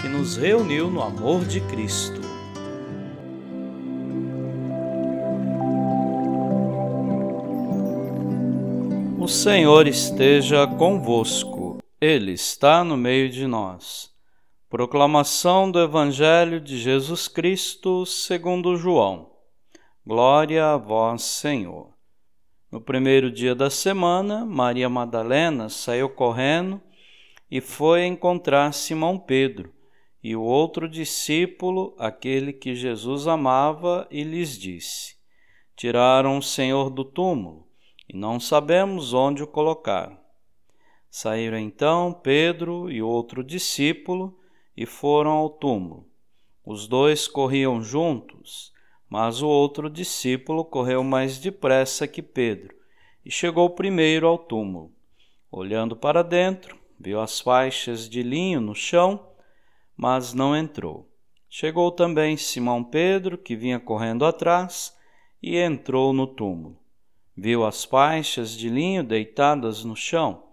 que nos reuniu no amor de Cristo. O Senhor esteja convosco, Ele está no meio de nós. Proclamação do Evangelho de Jesus Cristo segundo João. Glória a vós, Senhor. No primeiro dia da semana, Maria Madalena saiu correndo e foi encontrar Simão Pedro e o outro discípulo, aquele que Jesus amava, e lhes disse: Tiraram o Senhor do túmulo e não sabemos onde o colocaram. Saíram então Pedro e outro discípulo e foram ao túmulo. Os dois corriam juntos, mas o outro discípulo correu mais depressa que Pedro e chegou primeiro ao túmulo. Olhando para dentro, viu as faixas de linho no chão mas não entrou. Chegou também Simão Pedro, que vinha correndo atrás, e entrou no túmulo. Viu as faixas de linho deitadas no chão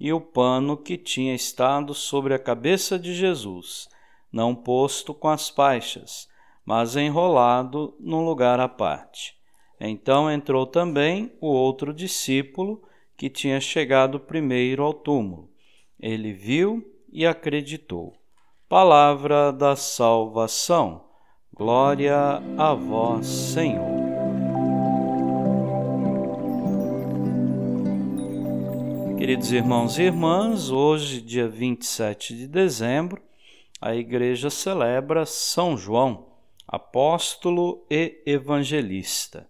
e o pano que tinha estado sobre a cabeça de Jesus, não posto com as faixas, mas enrolado num lugar à parte. Então entrou também o outro discípulo que tinha chegado primeiro ao túmulo. Ele viu e acreditou. Palavra da salvação. Glória a vós, Senhor. Queridos irmãos e irmãs, hoje, dia 27 de dezembro, a Igreja celebra São João, apóstolo e evangelista.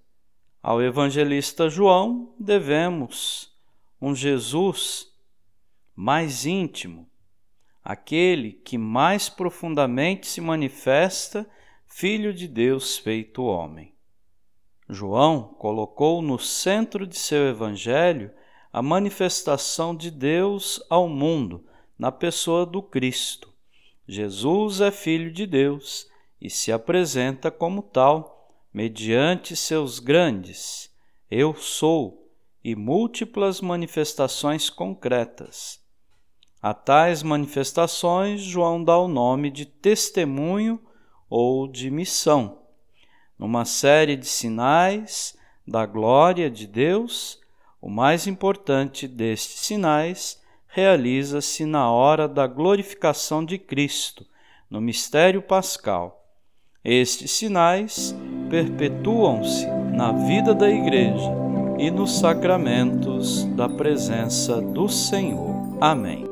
Ao evangelista João devemos um Jesus mais íntimo, aquele que mais profundamente se manifesta Filho de Deus feito homem. João colocou no centro de seu evangelho a manifestação de Deus ao mundo na pessoa do Cristo. Jesus é Filho de Deus e se apresenta como tal, mediante seus grandes Eu sou e múltiplas manifestações concretas a tais manifestações, João dá o nome de testemunho ou de missão. Numa série de sinais da glória de Deus, o mais importante destes sinais realiza-se na hora da glorificação de Cristo, no mistério pascal. Estes sinais perpetuam-se na vida da Igreja e nos sacramentos da presença do Senhor. Amém.